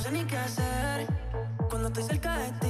No sé ni qué hacer cuando estoy cerca de ti.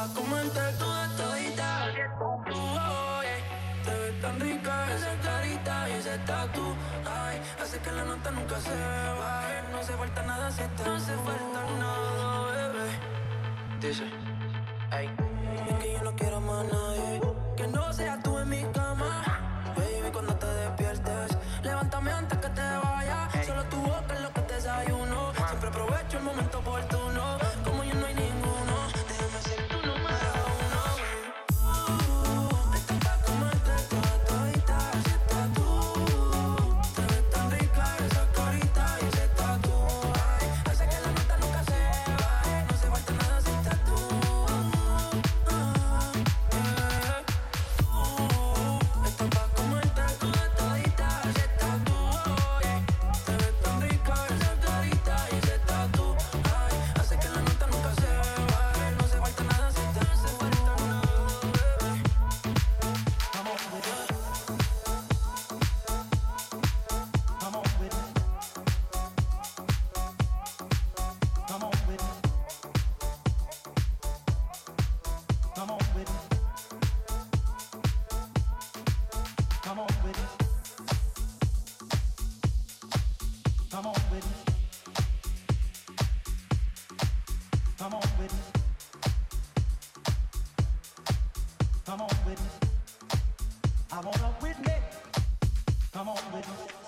Pa' comentar toda todita. Oh, oh tan rica esa carita y ese tatu. Ay, hace que la nota nunca se baje. No nada si está. Falta nada, bebé. Dice. Come on, witness. I wanna witness. Come on, witness.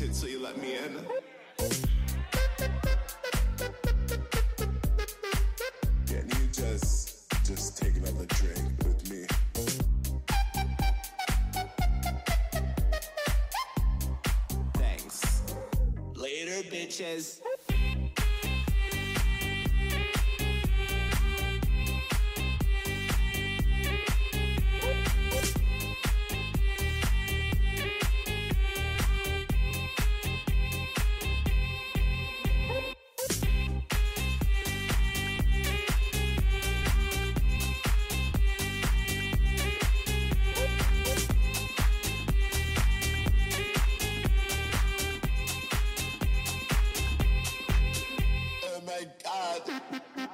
waited till you let me in. Can you just, just take another drink with me? Thanks. Later, bitches. Ah!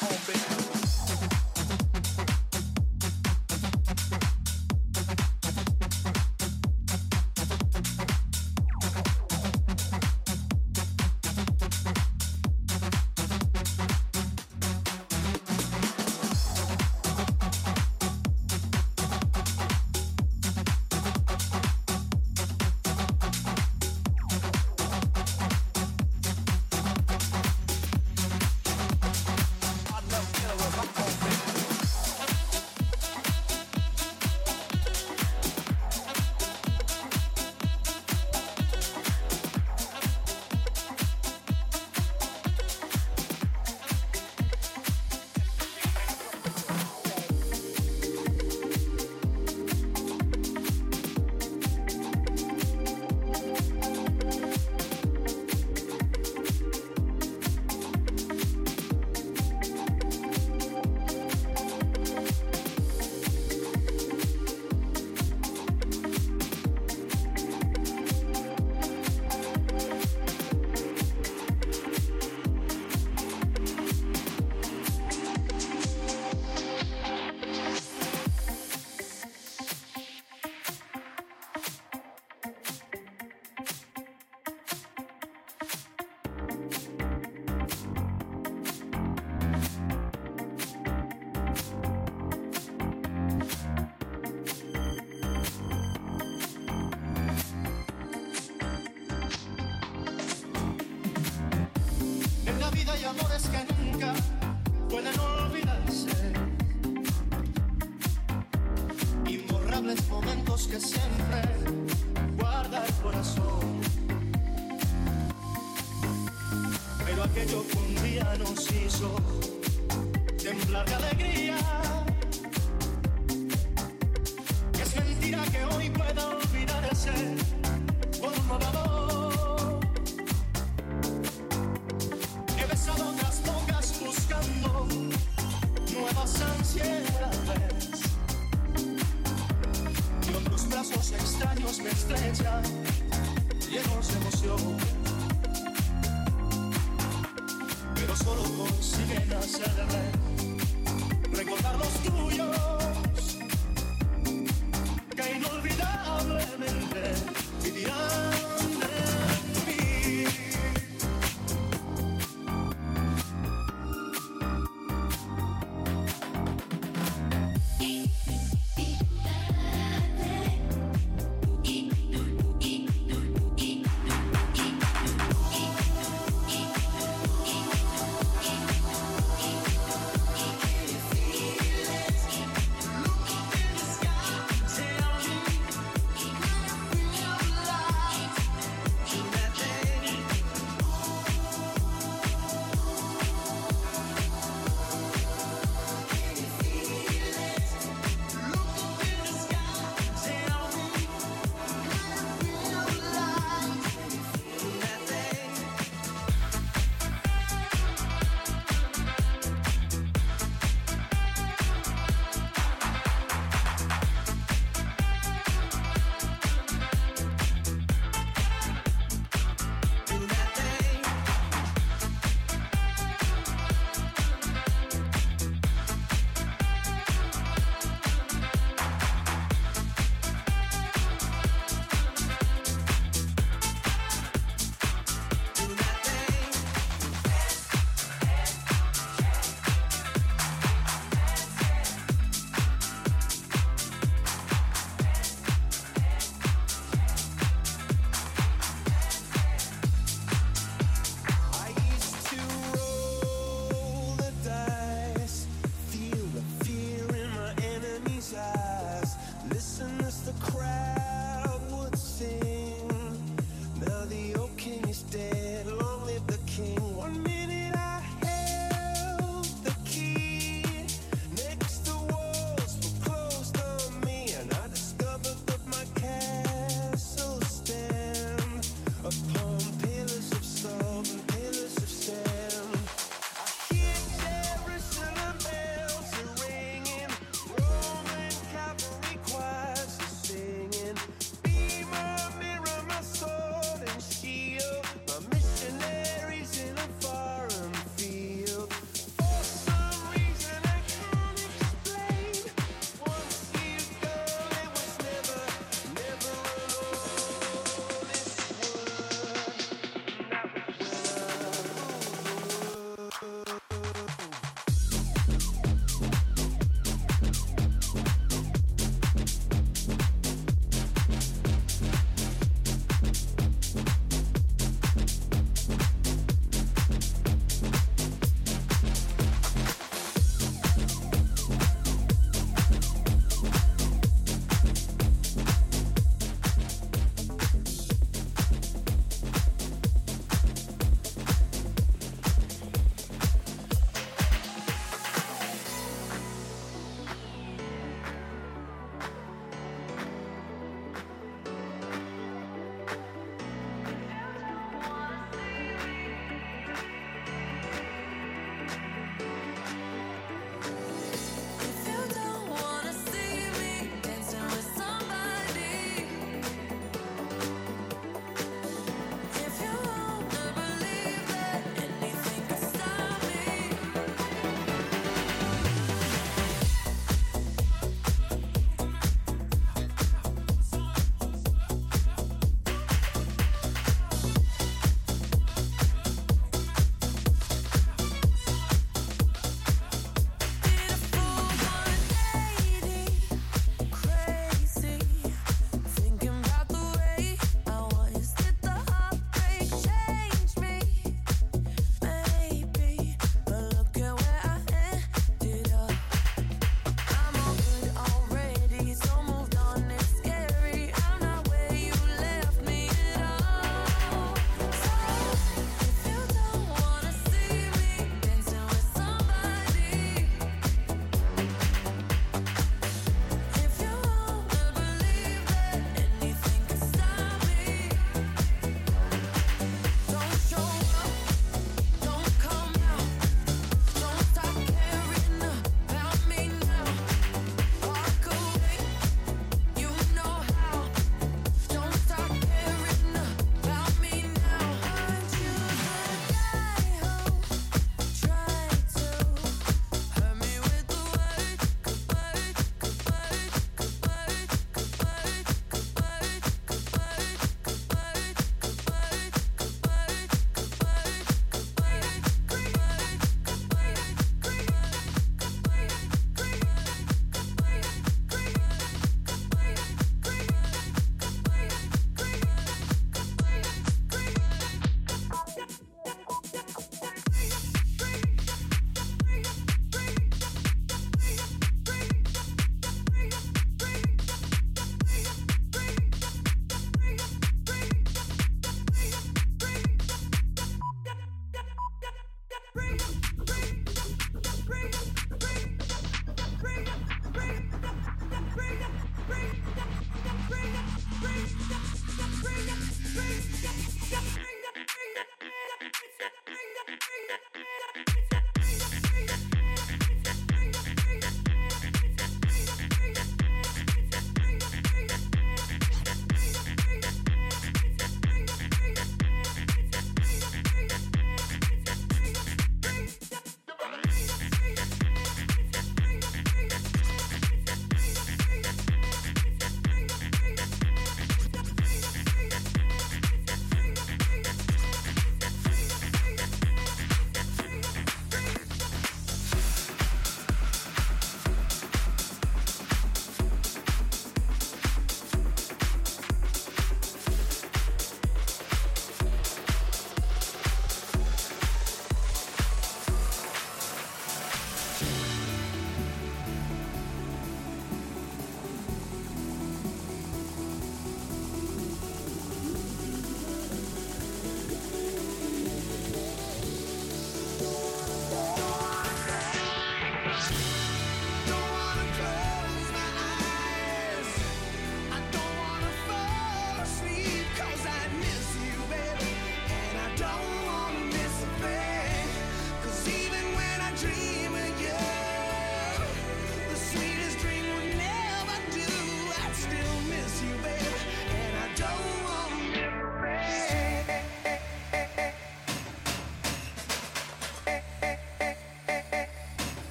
Dealing with Pero solo consiguen hacerme recordar los tuyos,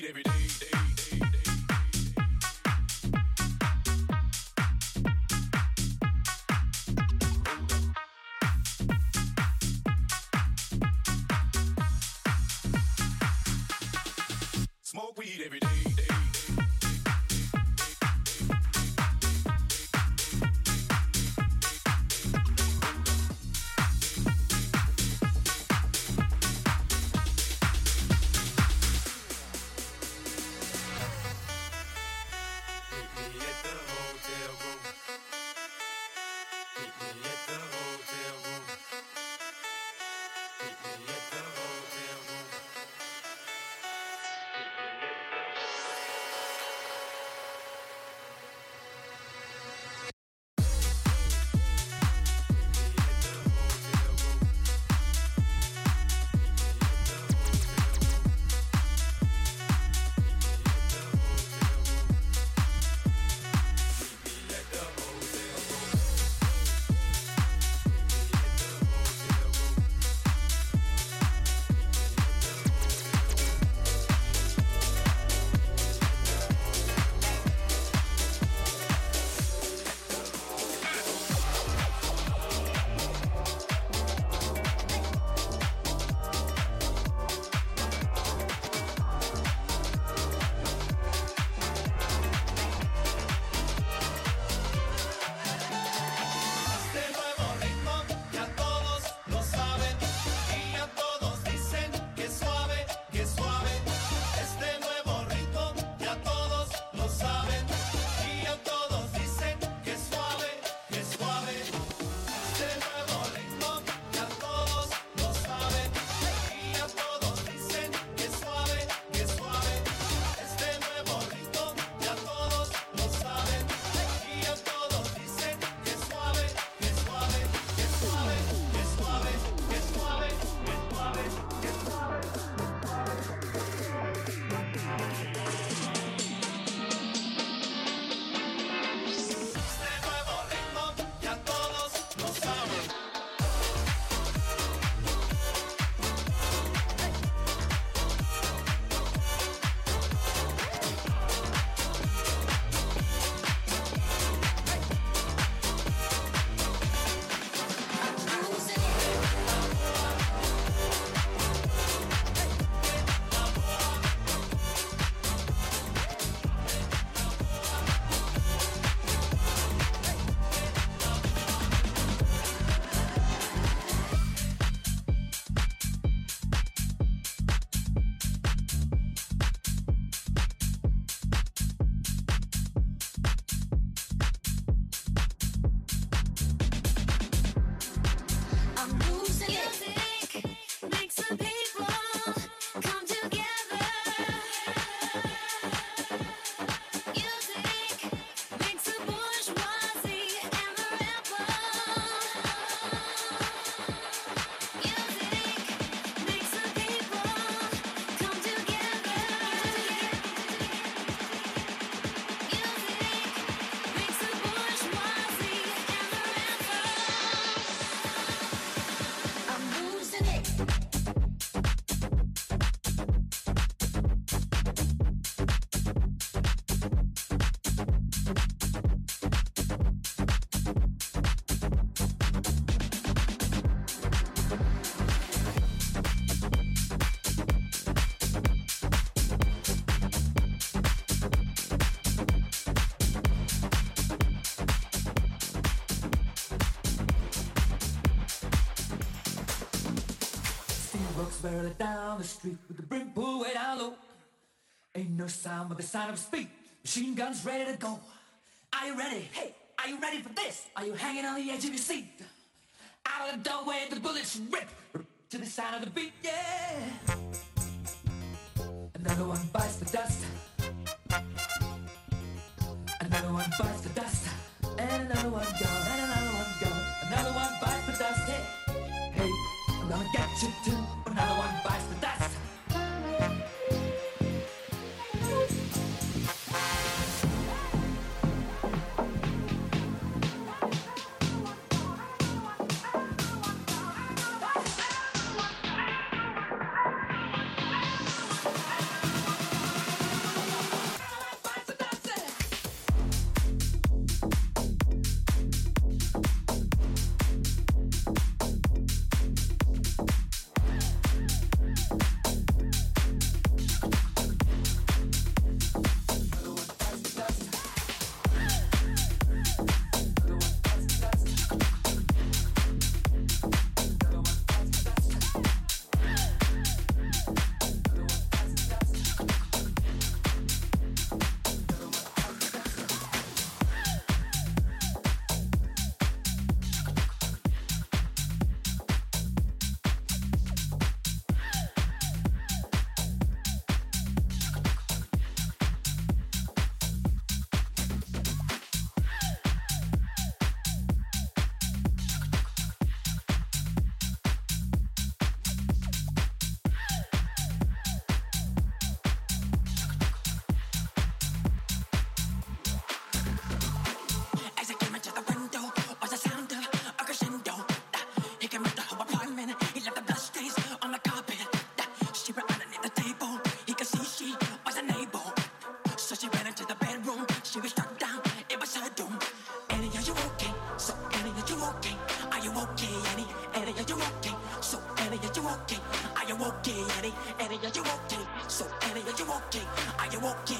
Weed every day, barely down the street with the brim pulled way down low. Ain't no sound but the sound of speed. Machine guns ready to go. Are you ready? Hey, are you ready for this? Are you hanging on the edge of your seat? Out of the doorway, the bullets rip to the sound of the beat. Yeah. Another one bites the dust. Another one bites the dust. And another one gone. And another one gone. Another one bites the dust. Hey, hey, I'm gonna get you too. Another one bites are you okay? So Annie, are you okay? Are you okay,